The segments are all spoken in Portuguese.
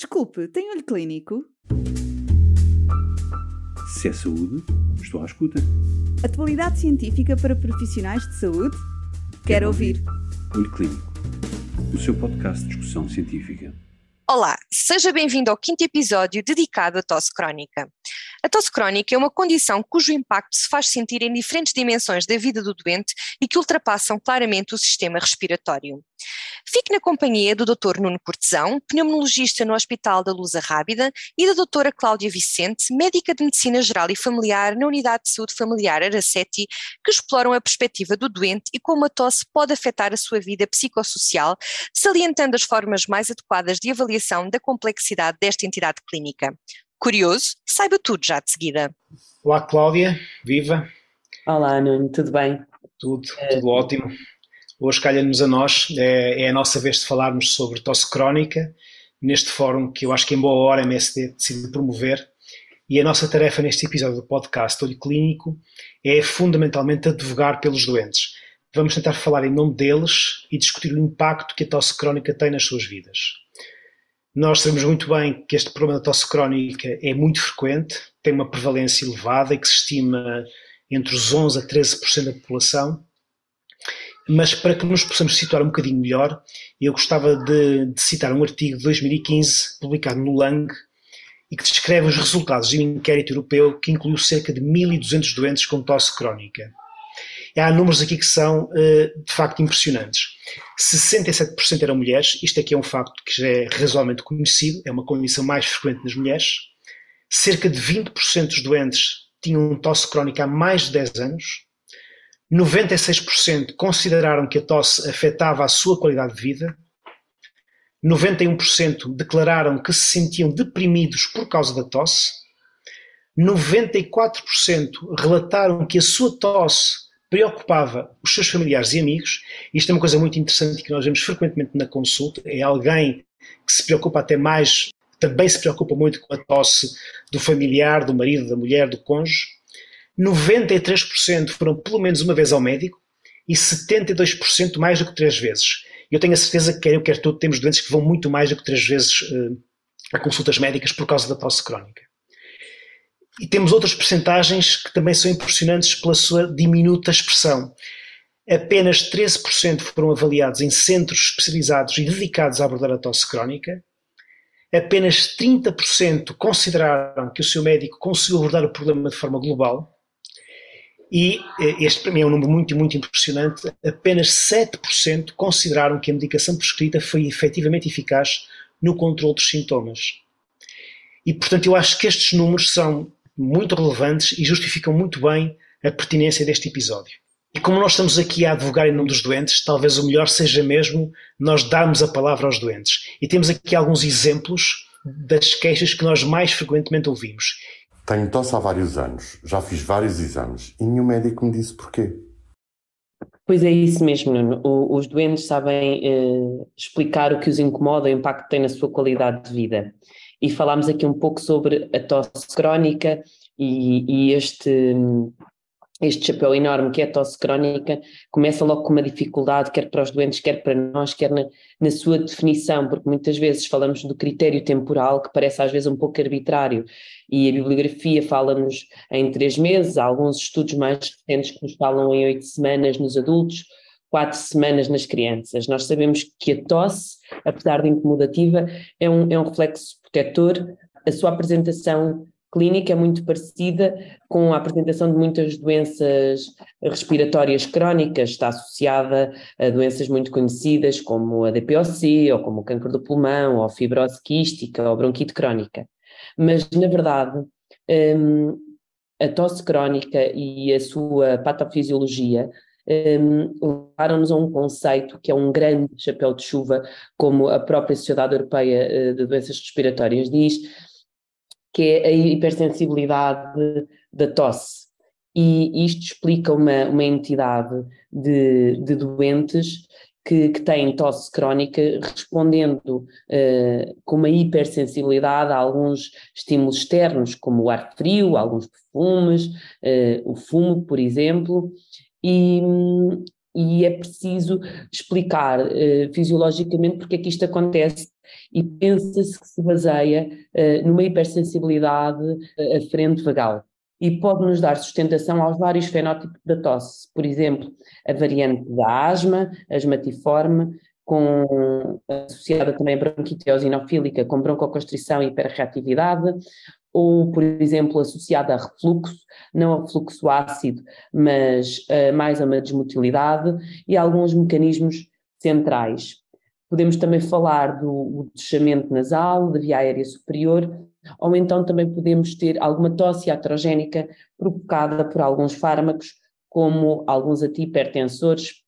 Desculpe, tem olho clínico? Se é saúde, estou à escuta. Atualidade científica para profissionais de saúde? Quero, Quero ouvir. ouvir. Olho Clínico, o seu podcast de discussão científica. Olá, seja bem-vindo ao quinto episódio dedicado à tosse crónica. A tosse crónica é uma condição cujo impacto se faz sentir em diferentes dimensões da vida do doente e que ultrapassam claramente o sistema respiratório. Fique na companhia do Dr. Nuno Cortesão, pneumologista no Hospital da Lusa Rábida, e da Dra. Cláudia Vicente, médica de Medicina Geral e Familiar na Unidade de Saúde Familiar Araceti, que exploram a perspectiva do doente e como a tosse pode afetar a sua vida psicossocial, salientando as formas mais adequadas de avaliação da complexidade desta entidade clínica. Curioso? Saiba tudo já de seguida. Olá, Cláudia, viva. Olá, Nuno, tudo bem? Tudo, tudo ótimo. Hoje calha-nos a nós, é, é, a nossa vez de falarmos sobre tosse crónica, neste fórum que eu acho que em boa hora a MSD decide promover. E a nossa tarefa neste episódio do podcast Olho Clínico é fundamentalmente advogar pelos doentes. Vamos tentar falar em nome deles e discutir o impacto que a tosse crónica tem nas suas vidas. Nós sabemos muito bem que este problema da tosse crónica é muito frequente, tem uma prevalência elevada e que se estima entre os 11% a 13% da população. Mas para que nos possamos situar um bocadinho melhor, eu gostava de, de citar um artigo de 2015 publicado no Lang e que descreve os resultados de um inquérito europeu que incluiu cerca de 1.200 doentes com tosse crónica. Há números aqui que são eh, de facto impressionantes. 67% eram mulheres, isto aqui é um facto que já é razoavelmente conhecido, é uma condição mais frequente nas mulheres. Cerca de 20% dos doentes tinham tosse crónica há mais de 10 anos. 96% consideraram que a tosse afetava a sua qualidade de vida. 91% declararam que se sentiam deprimidos por causa da tosse. 94% relataram que a sua tosse preocupava os seus familiares e amigos. Isto é uma coisa muito interessante que nós vemos frequentemente na consulta. É alguém que se preocupa até mais, também se preocupa muito com a tosse do familiar, do marido, da mulher, do cônjuge. 93% foram pelo menos uma vez ao médico e 72% mais do que três vezes. Eu tenho a certeza que quer eu, quer tu, temos doentes que vão muito mais do que três vezes uh, a consultas médicas por causa da tosse crónica. E temos outras percentagens que também são impressionantes pela sua diminuta expressão. Apenas 13% foram avaliados em centros especializados e dedicados a abordar a tosse crónica. Apenas 30% consideraram que o seu médico conseguiu abordar o problema de forma global. E eh, este para mim é um número muito, muito impressionante. Apenas 7% consideraram que a medicação prescrita foi efetivamente eficaz no controle dos sintomas. E, portanto, eu acho que estes números são muito relevantes e justificam muito bem a pertinência deste episódio. E como nós estamos aqui a advogar em nome dos doentes, talvez o melhor seja mesmo nós darmos a palavra aos doentes. E temos aqui alguns exemplos das queixas que nós mais frequentemente ouvimos. Tenho tosse há vários anos, já fiz vários exames e nenhum médico me disse porquê. Pois é isso mesmo, Nuno. O, os doentes sabem eh, explicar o que os incomoda, o impacto que tem na sua qualidade de vida e falámos aqui um pouco sobre a tosse crónica e, e este, este chapéu enorme que é a tosse crónica. Começa logo com uma dificuldade, quer para os doentes, quer para nós, quer na, na sua definição, porque muitas vezes falamos do critério temporal que parece às vezes um pouco arbitrário. E a bibliografia fala-nos em três meses, há alguns estudos mais recentes que nos falam em oito semanas nos adultos, quatro semanas nas crianças. Nós sabemos que a tosse, apesar de incomodativa, é um, é um reflexo protetor. A sua apresentação clínica é muito parecida com a apresentação de muitas doenças respiratórias crónicas, está associada a doenças muito conhecidas como a DPOC, ou como o câncer do pulmão, ou fibrose quística, ou bronquite crónica. Mas, na verdade, hum, a tosse crónica e a sua patofisiologia um, levaram-nos a um conceito que é um grande chapéu de chuva, como a própria Sociedade Europeia eh, de Doenças Respiratórias diz, que é a hipersensibilidade da tosse. E isto explica uma, uma entidade de, de doentes que, que, têm tosse crónica respondendo uh, com uma hipersensibilidade a alguns estímulos externos, como o ar frio, alguns perfumes, uh, o fumo, por exemplo, e, e é preciso explicar uh, fisiologicamente porque é que isto acontece. E pensa-se que se baseia uh, numa hipersensibilidade uh, aferente vagal. E pode nos dar sustentação aos vários fenótipos da tosse, por exemplo, a variante da asma, asmatiforme, com, associada também a bronquite eosinofílica com broncoconstrição e hiperreatividade, ou, por exemplo, associada a refluxo, não a fluxo ácido, mas uh, mais a uma desmotilidade, e alguns mecanismos centrais. Podemos também falar do deschamento nasal, da via aérea superior, ou então também podemos ter alguma tosse atrogénica provocada por alguns fármacos, como alguns antihipertensores,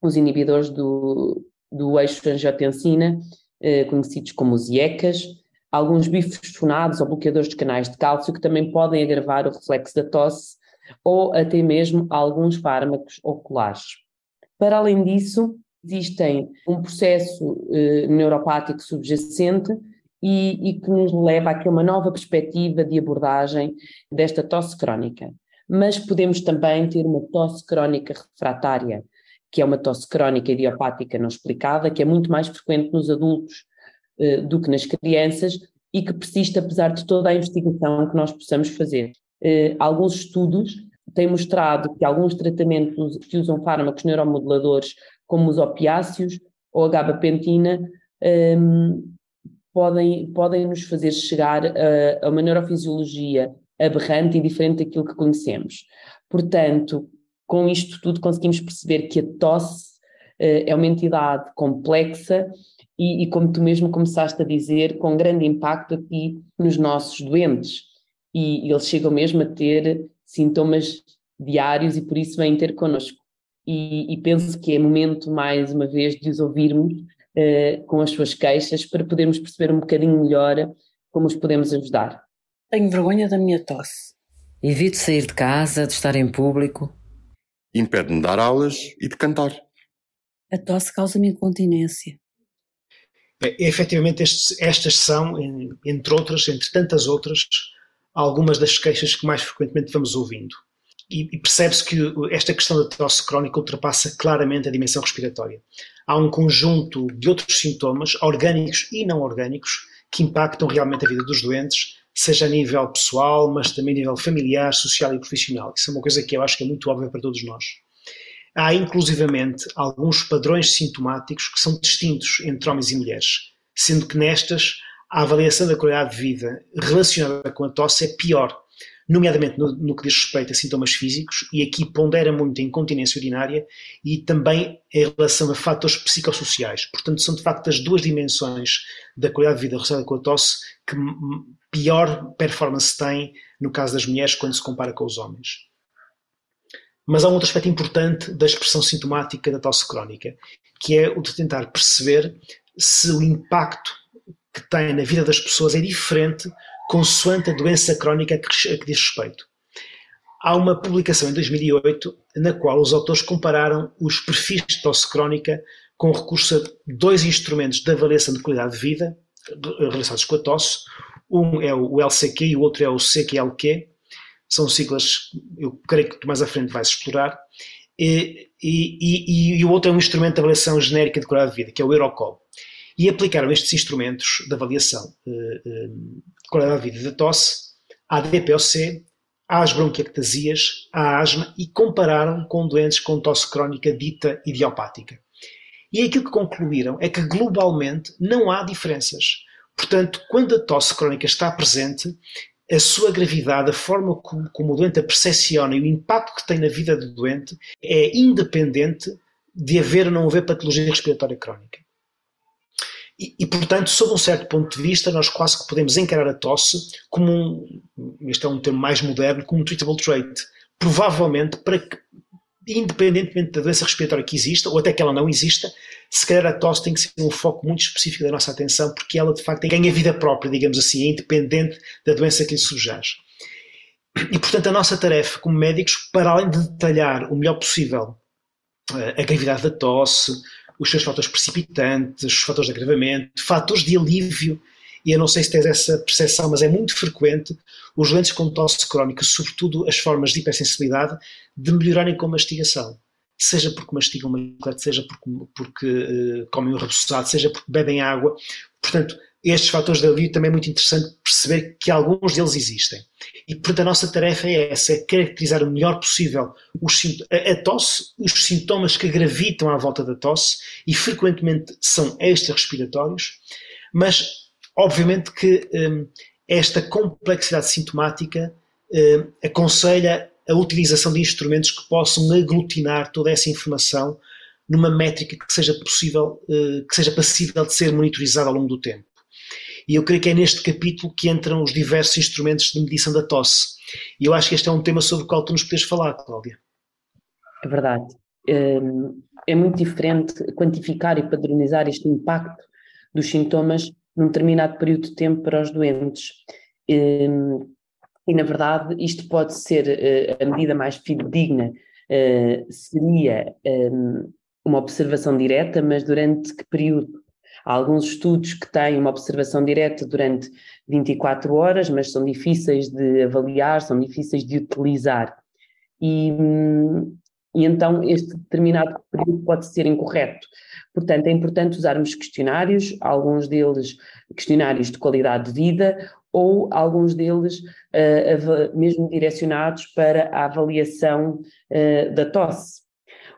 os inibidores do, do eixo angiotensina, eh, conhecidos como os IECAS, alguns bifosfonados ou bloqueadores de canais de cálcio que também podem agravar o reflexo da tosse ou até mesmo alguns fármacos oculares. Para além disso, existem um processo eh, neuropático subjacente e, e, que nos leva a uma nova perspectiva de abordagem desta tosse crónica. Mas podemos também ter uma tosse crónica refratária, que é uma tosse crónica idiopática não explicada, que é muito mais frequente nos adultos do que nas crianças e que persiste apesar de toda a investigação que nós possamos fazer. Eh, alguns estudos têm mostrado que alguns tratamentos que usam fármacos neuromoduladores, como os opiáceos ou a gabapentina, ehm, podem, podem nos fazer chegar a, a uma neurofisiologia aberrante e diferente daquilo que conhecemos. Portanto, com isto tudo conseguimos perceber que a tosse uh, é uma entidade complexa e, e, como tu mesmo começaste a dizer, com grande impacto aqui nos nossos doentes. E, e eles chegam mesmo a ter sintomas diários e por isso vêm ter connosco. E, e penso que é momento, mais uma vez, de os ouvirmos uh, com as suas queixas para podermos perceber um bocadinho melhor como os podemos ajudar. Tenho vergonha da minha tosse. Evito sair de casa, de estar em público impede-me de dar aulas e de cantar. A tosse causa-me incontinência. É, efetivamente, estas são, entre outras, entre tantas outras, algumas das queixas que mais frequentemente vamos ouvindo. E, e percebe-se que esta questão da tosse crónica ultrapassa claramente a dimensão respiratória. Há um conjunto de outros sintomas, orgânicos e não orgânicos, que impactam realmente a vida dos doentes, seja a nível pessoal, mas também a nível familiar, social e profissional. Isso é uma coisa que eu acho que é muito óbvia para todos nós. Há inclusivamente alguns padrões sintomáticos que são distintos entre homens e mulheres, sendo que nestas a avaliação da qualidade de vida relacionada com a tosse é pior, nomeadamente no, no, que diz respeito a sintomas físicos, e aqui pondera muito a incontinência urinária e também em relação a fatores psicossociais. Portanto, são de facto as duas dimensões da qualidade de vida relacionada com a tosse que pior performance tem no caso das mulheres quando se compara com os homens. Mas há um outro aspecto importante da expressão sintomática da tosse crónica, que é o de tentar perceber se o impacto que tem na vida das pessoas é diferente consoante a doença crónica a que diz respeito. Há uma publicação em 2008 na qual os autores compararam os perfis de tosse crónica com recurso a dois instrumentos de avaliação de qualidade de vida relacionados com a tosse, um é o LCQ e o outro é o CQLQ. São siglas, eu creio que tu mais à frente vais explorar. E, e, e, e, o outro é um instrumento de avaliação genérica de qualidade de vida, que é o Eurocol. E aplicaram estes instrumentos de avaliação eh, eh, de qualidade de vida da tosse à DPOC, às bronquiectasias, à asma e compararam com doentes com tosse crónica dita idiopática. E aquilo que concluíram é que globalmente não há diferenças. Portanto, quando a tosse crónica está presente, a sua gravidade, a forma como, como o doente a percepciona e o impacto que tem na vida do doente é independente de haver ou não haver patologia respiratória crónica. E, e, portanto, sob um certo ponto de vista, nós quase que podemos encarar a tosse como um, este é um termo mais moderno, como um treatable trait. Provavelmente, para independentemente da doença respiratória que exista, ou até que ela não exista, se calhar a tosse tem que ser um foco muito específico da nossa atenção, porque ela de facto ganha vida própria, digamos assim, é independente da doença que lhe subjaz. E portanto a nossa tarefa como médicos, para além de detalhar o melhor possível eh, a gravidade da tosse, os seus fatores precipitantes, os fatores de agravamento, fatores de alívio, e eu não sei se tens essa percepção, mas é muito frequente os doentes com tosse crónica, sobretudo as formas de hipersensibilidade, de melhorarem com mastigação seja porque mastigam uma bicicleta, seja porque, porque uh, comem um rebuçado, seja porque bebem água. Portanto, estes fatores de alívio também é muito interessante perceber que alguns deles existem. E, portanto, a nossa tarefa é essa, é caracterizar o melhor possível os, a, a tosse, os sintomas que gravitam à volta da tosse, e frequentemente são extra-respiratórios, mas, obviamente que um, esta complexidade sintomática um, aconselha a utilização de instrumentos que possam aglutinar toda essa informação numa métrica que seja possível, uh, que seja passível de ser monitorizada ao longo do tempo. E eu creio que é neste capítulo que entram os diversos instrumentos de medição da tosse. E eu acho que este é um tema sobre o qual tu nos podes falar, Cláudia. É verdade. Hum, é muito diferente quantificar e padronizar este impacto dos sintomas num determinado período de tempo para os doentes. Hum, e, na verdade, isto pode ser eh, a medida mais fidedigna, eh, seria hum, uma observação direta, mas durante que período? Há alguns estudos que têm uma observação direta durante 24 horas, mas são difíceis de avaliar, são difíceis de utilizar. E, e então este determinado período pode ser incorreto. Portanto, é importante usarmos questionários, alguns deles questionários de qualidade de vida, ou alguns deles uh, mesmo direcionados para a avaliação uh, da tosse.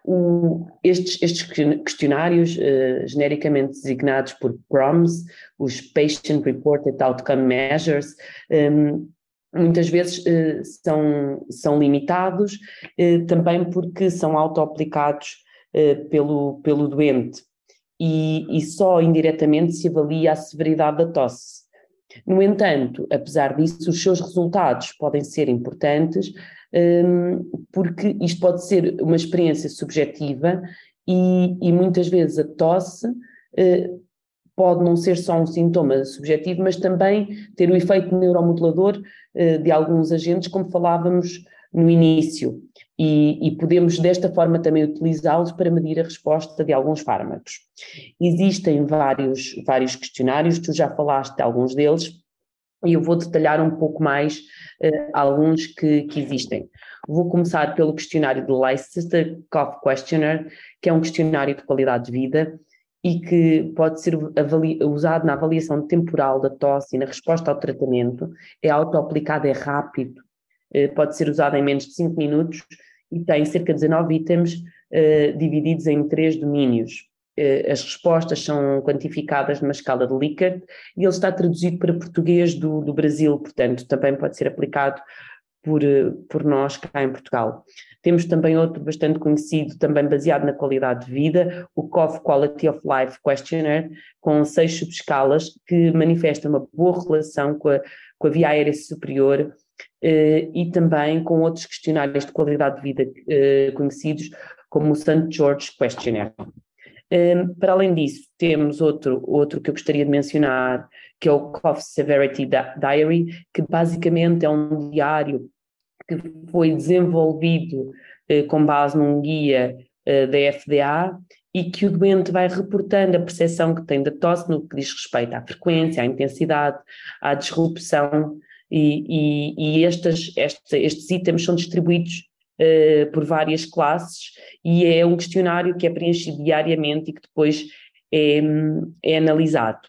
O, estes, estes, questionários, uh, genericamente designados por PROMS, os Patient Reported Outcome Measures, um, ehm, muitas vezes uh, são, são limitados, uh, também porque são auto-aplicados pelo, pelo doente e, e só indiretamente se avalia a severidade da tosse. No entanto, apesar disso, os seus resultados podem ser importantes porque isto pode ser uma experiência subjetiva e, e muitas vezes a tosse eh, pode não ser só um sintoma subjetivo, mas também ter o efeito neuromodulador eh, de alguns agentes, como falávamos no início, e, e podemos desta forma também utilizá-los para medir a resposta de alguns fármacos. Existem vários, vários questionários, tu já falaste de alguns deles, e eu vou detalhar um pouco mais uh, alguns que, que, existem. Vou começar pelo questionário do Leicester Cough Questionnaire, que é um questionário de qualidade de vida e que pode ser usado na avaliação temporal da tosse e na resposta ao tratamento, é auto-aplicado, é rápido, uh, pode ser usado em menos de 5 minutos e tem cerca de 19 itens uh, divididos em três domínios. Eh, as respostas são quantificadas numa escala de Likert e ele está traduzido para português do, do Brasil, portanto também pode ser aplicado por, eh, por nós cá em Portugal. Temos também outro bastante conhecido, também baseado na qualidade de vida, o COF Quality of Life Questionnaire, com seis subescalas que manifestam uma boa relação com a, com a via aérea superior eh, e também com outros questionários de qualidade de vida eh, conhecidos, como o St. George Questionnaire. Um, para além disso, temos outro, outro que eu gostaria de mencionar, que é o Cough Severity Diary, que basicamente é um diário que foi desenvolvido uh, com base num guia uh, da FDA e que o doente vai reportando a percepção que tem da tosse no que diz respeito à frequência, à intensidade, à disrupção, e, e, e estes itens são distribuídos uh, por várias classes e é um questionário que é preenchido diariamente e que depois é, é analisado.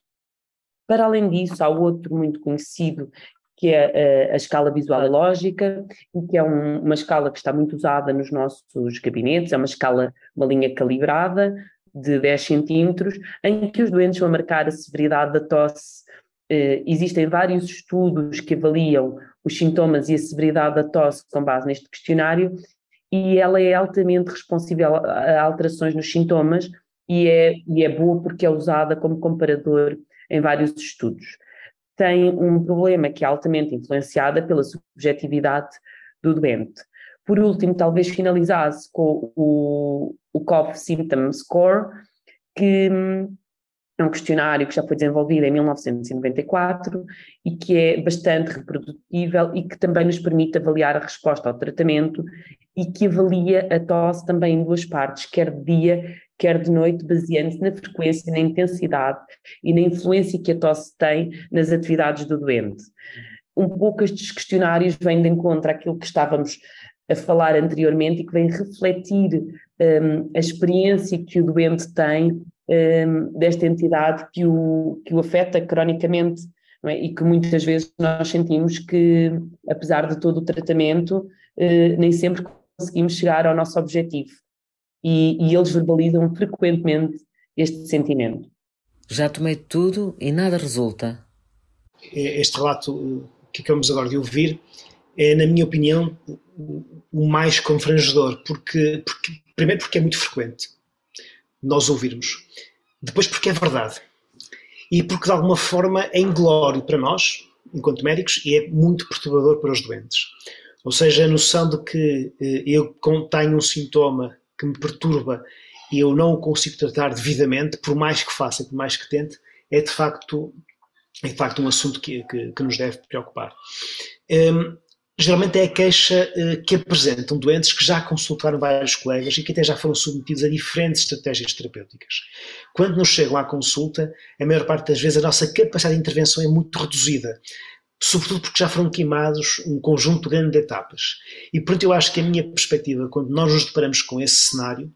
Para além disso, há outro muito conhecido que é a, eh, a escala visual lógica, e que é um, uma escala que está muito usada nos nossos gabinetes, é uma escala, uma linha calibrada de 10 centímetros, em que os doentes vão marcar a severidade da tosse. Uh, existem vários estudos que avaliam os sintomas e a severidade da tosse com base neste questionário e ela é altamente responsível a alterações nos sintomas e é, e é boa porque é usada como comparador em vários estudos. Tem um problema que é altamente influenciada pela subjetividade do doente. Por último, talvez finalizasse com o, o Cough Symptom Score, que hum, é um questionário que já foi desenvolvido em 1994 e que é bastante reprodutível e que também nos permite avaliar a resposta ao tratamento e que avalia a tosse também em duas partes, quer de dia, quer de noite, baseando-se na frequência, na intensidade e na influência que a tosse tem nas atividades do doente. Um pouco estes questionários vêm de encontro àquilo que estávamos a falar anteriormente e que vem refletir um, a experiência que o doente tem um, desta entidade que o, que o afeta cronicamente é? e que muitas vezes nós sentimos que, apesar de todo o tratamento, uh, nem sempre conseguimos chegar ao nosso objetivo. E, e eles verbalizam frequentemente este sentimento. Já tomei tudo e nada resulta. Este relato que acabamos agora de ouvir é, na minha opinião, o mais confrangedor, porque, porque, primeiro porque é muito frequente nós ouvirmos, depois porque é verdade e porque de alguma forma é inglório para nós, enquanto médicos, e é muito perturbador para os doentes. Ou seja, a noção de que eh, eu tenho um sintoma que me perturba e eu não o consigo tratar devidamente, por mais que faça, por mais que tente, é de facto, é de facto um assunto que, que, que nos deve preocupar. Um, geralmente é a queixa uh, que apresentam doentes que já consultaram vários colegas e que até já foram submetidos a diferentes estratégias terapêuticas. Quando nos chegam à consulta, a maior parte das vezes a nossa capacidade de intervenção é muito reduzida sobretudo porque já foram queimados um conjunto grande de etapas. E portanto eu acho que a minha perspectiva, quando nós nos deparamos com esse cenário,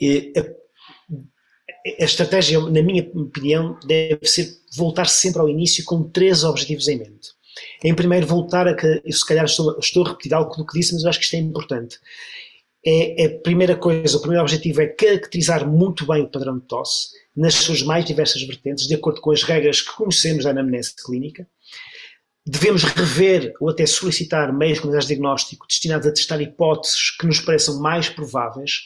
é, a, a estratégia, na minha opinião, deve ser voltar sempre ao início com três objetivos em mente. Em primeiro, voltar a que, eu se calhar estou, estou a repetir algo do que disse, mas eu acho que isto é importante. É, a primeira coisa, o primeiro objetivo é caracterizar muito bem o padrão de tosse, nas suas mais diversas vertentes, de acordo com as regras que conhecemos da anamnese clínica. Devemos rever ou até solicitar meios de diagnóstico destinados a testar hipóteses que nos pareçam mais prováveis.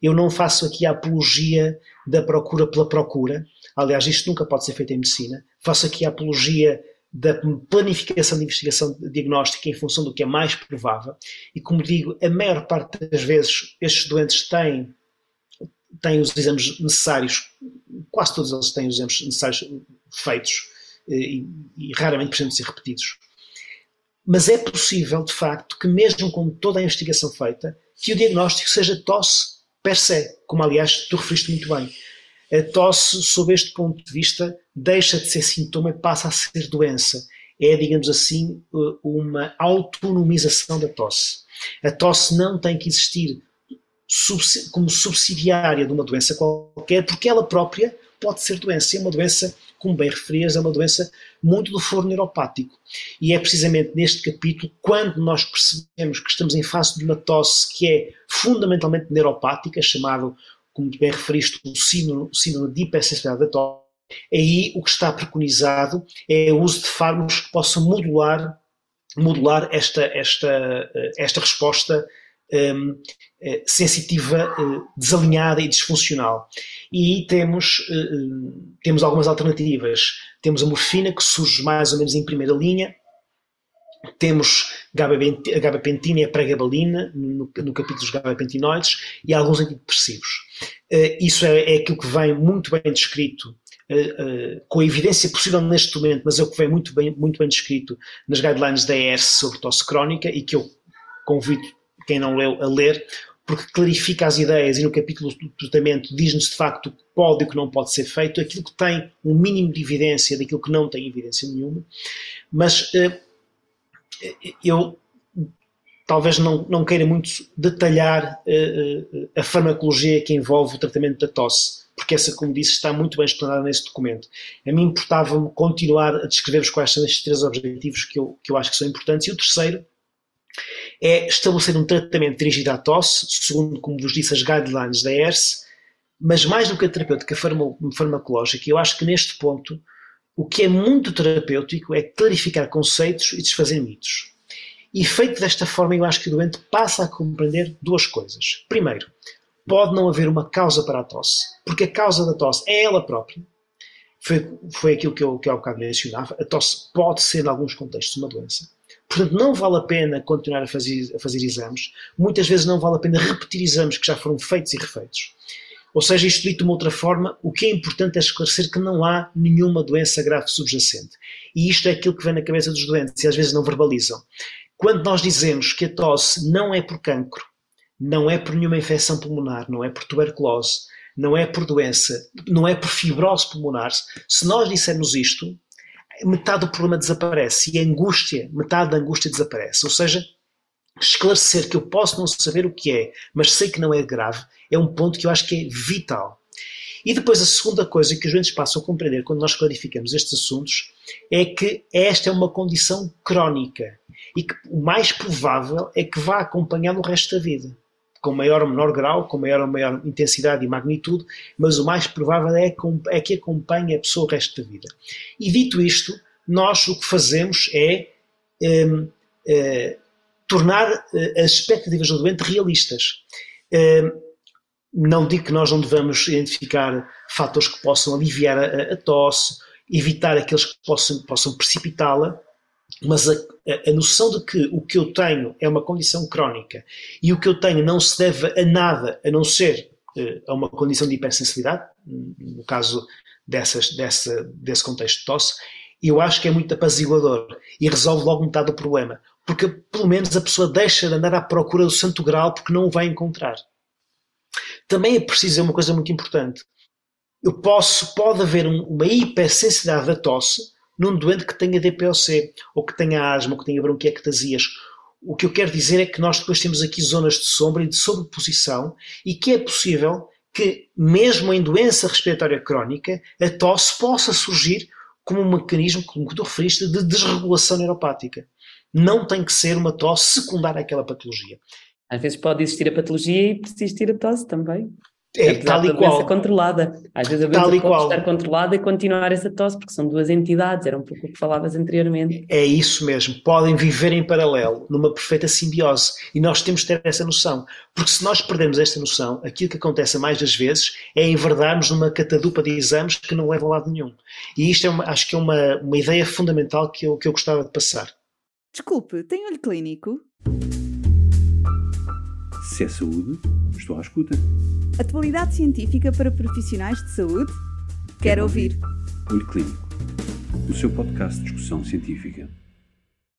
Eu não faço aqui a apologia da procura pela procura, aliás, isto nunca pode ser feito em medicina. Faço aqui a apologia da planificação de investigação diagnóstica em função do que é mais provável. E como digo, a maior parte das vezes estes doentes têm, têm os exames necessários, quase todos eles têm os exames necessários feitos e, e raramente precisam ser repetidos. Mas é possível, de facto, que mesmo com toda a investigação feita, que o diagnóstico seja tosse per se, como aliás tu referiste muito bem. A tosse, sob este ponto de vista, deixa de ser sintoma e passa a ser doença. É, digamos assim, uma autonomização da tosse. A tosse não tem que existir como subsidiária de uma doença qualquer, porque ela própria pode ser doença. É uma doença, como bem referias, é uma doença muito do foro neuropático. E é precisamente neste capítulo, quando nós percebemos que estamos em face de uma tosse que é fundamentalmente neuropática, chamado como bem referiste, o síndrome, síndrome de hipersensibilidade da tosse, aí o que está preconizado é o uso de fármacos que possam modular, modular esta, esta, esta resposta eh, sensitiva, eh, desalinhada e disfuncional. E temos, uh, temos algumas alternativas. Temos a morfina, que surge mais ou menos em primeira linha, temos gabapentina e a pregabalina no, no capítulo dos gabapentinoides e alguns antidepressivos. Isso é, é, aquilo que vem muito bem descrito, uh, uh, com a evidência possível neste momento, mas é o que vem muito bem, muito bem descrito nas guidelines da ERS sobre tosse crónica e que eu convido quem não leu a ler, porque clarifica as ideias e no capítulo do tratamento diz-nos de facto o que pode e o que não pode ser feito, aquilo que tem um mínimo de evidência daquilo que não tem evidência nenhuma, mas eu talvez não, não queira muito detalhar uh, a farmacologia que envolve o tratamento da tosse, porque essa, como disse, está muito bem explanada nesse documento. A mim importava-me continuar a descrever-vos quais são estes três objetivos que eu, que eu acho que são importantes, e o terceiro é estabelecer um tratamento dirigido à tosse, segundo, como vos disse, as guidelines da ERS, mas mais do que a terapêutica farmacológica, eu acho que neste ponto o que é muito terapêutico é clarificar conceitos e desfazer mitos. E feito desta forma, eu acho que o doente passa a compreender duas coisas. Primeiro, pode não haver uma causa para a tosse, porque a causa da tosse é ela própria. Foi, foi aquilo que eu, que eu há bocado mencionava. A tosse pode ser, em alguns contextos, uma doença. Portanto, não vale a pena continuar a fazer, a fazer exames. Muitas vezes não vale a pena repetir exames que já foram feitos e refeitos. Ou seja, isto dito de uma outra forma, o que é importante é esclarecer que não há nenhuma doença grave subjacente. E isto é aquilo que vem na cabeça dos doentes e às vezes não verbalizam. Quando nós dizemos que a tosse não é por cancro, não é por nenhuma infecção pulmonar, não é por tuberculose, não é por doença, não é por fibrose pulmonar, se nós dissermos isto, metade do problema desaparece e a angústia, metade da angústia desaparece. Ou seja, esclarecer que eu posso não saber o que é, mas sei que não é grave, é um ponto que eu acho que é vital. E depois a segunda coisa que os doentes passam a compreender quando nós clarificamos estes assuntos é que esta é uma condição crónica e que o mais provável é que vá acompanhar o resto da vida, com maior ou menor grau, com maior ou maior intensidade e magnitude, mas o mais provável é, é que acompanhe a pessoa o resto da vida. E dito isto, nós o que fazemos é um, uh, tornar uh, as expectativas do doente realistas. Um, não digo que nós não devamos identificar fatores que possam aliviar a, a tosse, evitar aqueles que possam, possam precipitá-la, mas a, a, noção de que o que eu tenho é uma condição crónica e o que eu tenho não se deve a nada a não ser uh, a uma condição de hipersensibilidade, no caso dessas, dessa, desse contexto de tosse, eu acho que é muito apaziguador e resolve logo metade do problema. Porque pelo menos a pessoa deixa de andar à procura do santo grau porque não o vai encontrar. Também é preciso uma coisa muito importante. Eu posso, pode haver um, uma hipersensibilidade da tosse num doente que tenha DPOC, ou que tenha asma, ou que tenha bronquiectasias. O que eu quero dizer é que nós depois temos aqui zonas de sombra e de sobreposição e que é possível que, mesmo em doença respiratória crónica, a tosse possa surgir como um mecanismo, como tu referiste, de desregulação neuropática. Não tem que ser uma tosse secundária àquela patologia. Às vezes pode existir a patologia e persistir a tosse também. É, tal e qual. controlada. Às vezes a doença pode qual. estar controlada e continuar essa tosse, porque são duas entidades, era um pouco o que falavas anteriormente. É isso mesmo, podem viver em paralelo, numa perfeita simbiose, e nós temos de ter essa noção, porque se nós perdemos esta noção, aquilo que acontece mais das vezes é enverdarmos numa catadupa de exames que não leva a lado nenhum. E isto é uma, acho que é uma, uma ideia fundamental que eu, que eu gostava de passar. Desculpe, tem olho clínico? Se é saúde, estou à escuta. Atualidade científica para profissionais de saúde? Quero, Quero ouvir. ouvir. Olho Clínico, o seu podcast de discussão científica.